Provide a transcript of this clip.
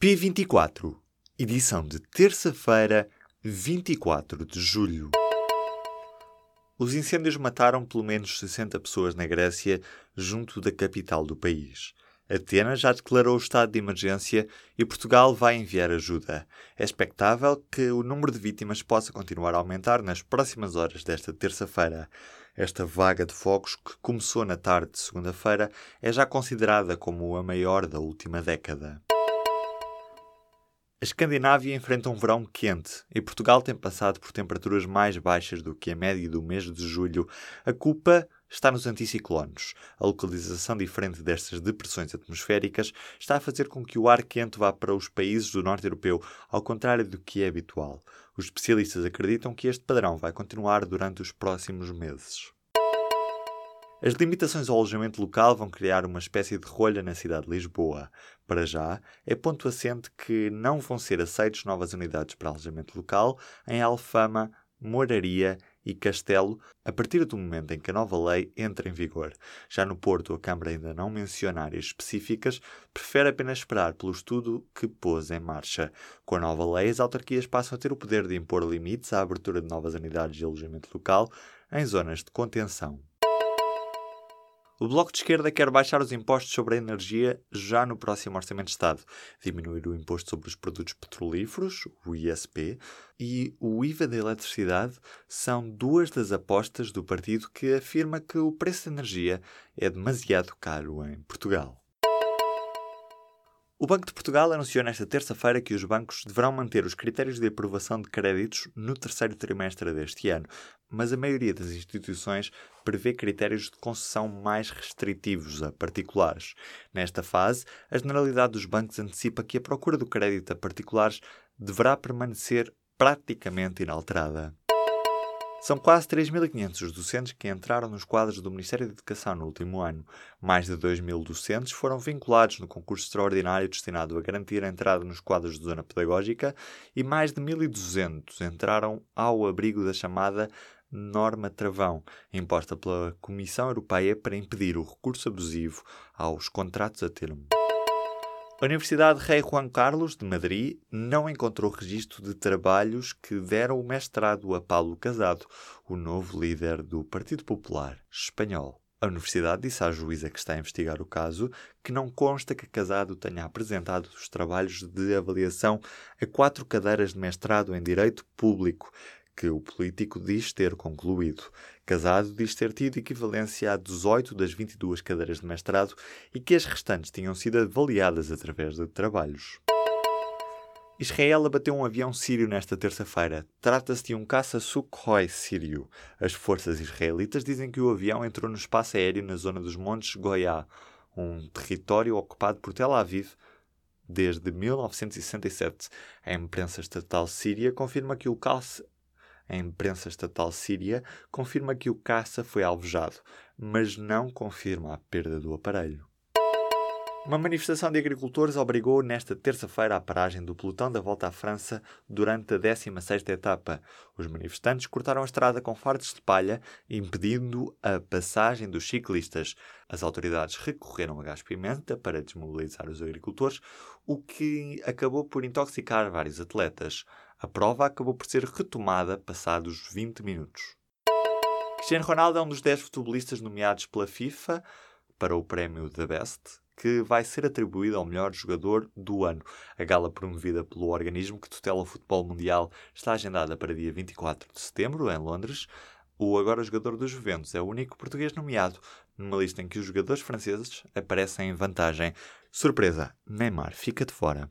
P24, edição de terça-feira, 24 de julho. Os incêndios mataram pelo menos 60 pessoas na Grécia, junto da capital do país. Atenas já declarou o estado de emergência e Portugal vai enviar ajuda. É expectável que o número de vítimas possa continuar a aumentar nas próximas horas desta terça-feira. Esta vaga de fogos, que começou na tarde de segunda-feira, é já considerada como a maior da última década. A Escandinávia enfrenta um verão quente e Portugal tem passado por temperaturas mais baixas do que a média do mês de julho. A culpa está nos anticiclones. A localização diferente destas depressões atmosféricas está a fazer com que o ar quente vá para os países do norte europeu, ao contrário do que é habitual. Os especialistas acreditam que este padrão vai continuar durante os próximos meses. As limitações ao alojamento local vão criar uma espécie de rolha na cidade de Lisboa. Para já, é ponto assente que não vão ser aceitos novas unidades para alojamento local em Alfama, Moraria e Castelo a partir do momento em que a nova lei entra em vigor. Já no Porto, a Câmara ainda não menciona áreas específicas, prefere apenas esperar pelo estudo que pôs em marcha. Com a nova lei, as autarquias passam a ter o poder de impor limites à abertura de novas unidades de alojamento local em zonas de contenção. O Bloco de Esquerda quer baixar os impostos sobre a energia já no próximo Orçamento de Estado, diminuir o imposto sobre os produtos petrolíferos, o ISP, e o IVA da eletricidade são duas das apostas do partido que afirma que o preço da energia é demasiado caro em Portugal. O Banco de Portugal anunciou nesta terça-feira que os bancos deverão manter os critérios de aprovação de créditos no terceiro trimestre deste ano, mas a maioria das instituições prevê critérios de concessão mais restritivos a particulares. Nesta fase, a Generalidade dos Bancos antecipa que a procura do crédito a particulares deverá permanecer praticamente inalterada. São quase 3.500 os docentes que entraram nos quadros do Ministério da Educação no último ano. Mais de 2.000 docentes foram vinculados no concurso extraordinário destinado a garantir a entrada nos quadros de zona pedagógica e mais de 1.200 entraram ao abrigo da chamada norma travão, imposta pela Comissão Europeia para impedir o recurso abusivo aos contratos a termo. A Universidade Rei Juan Carlos de Madrid não encontrou registro de trabalhos que deram o mestrado a Paulo Casado, o novo líder do Partido Popular espanhol. A universidade disse à juíza que está a investigar o caso que não consta que Casado tenha apresentado os trabalhos de avaliação a quatro cadeiras de mestrado em Direito Público, que o político diz ter concluído. Casado diz ter tido equivalência a 18 das 22 cadeiras de mestrado e que as restantes tinham sido avaliadas através de trabalhos. Israel abateu um avião sírio nesta terça-feira. Trata-se de um caça Sukhoi sírio. As forças israelitas dizem que o avião entrou no espaço aéreo na zona dos Montes Goiá, um território ocupado por Tel Aviv desde 1967. A imprensa estatal síria confirma que o caça a imprensa estatal síria confirma que o caça foi alvejado, mas não confirma a perda do aparelho. Uma manifestação de agricultores obrigou nesta terça-feira a paragem do pelotão da volta à França durante a 16ª etapa. Os manifestantes cortaram a estrada com fardos de palha, impedindo a passagem dos ciclistas. As autoridades recorreram a gás-pimenta para desmobilizar os agricultores, o que acabou por intoxicar vários atletas. A prova acabou por ser retomada passados 20 minutos. Cristiano Ronaldo é um dos 10 futebolistas nomeados pela FIFA para o prémio The Best, que vai ser atribuído ao melhor jogador do ano. A gala promovida pelo organismo que tutela o futebol mundial está agendada para dia 24 de setembro, em Londres. O agora jogador dos Juventus é o único português nomeado numa lista em que os jogadores franceses aparecem em vantagem. Surpresa, Neymar fica de fora.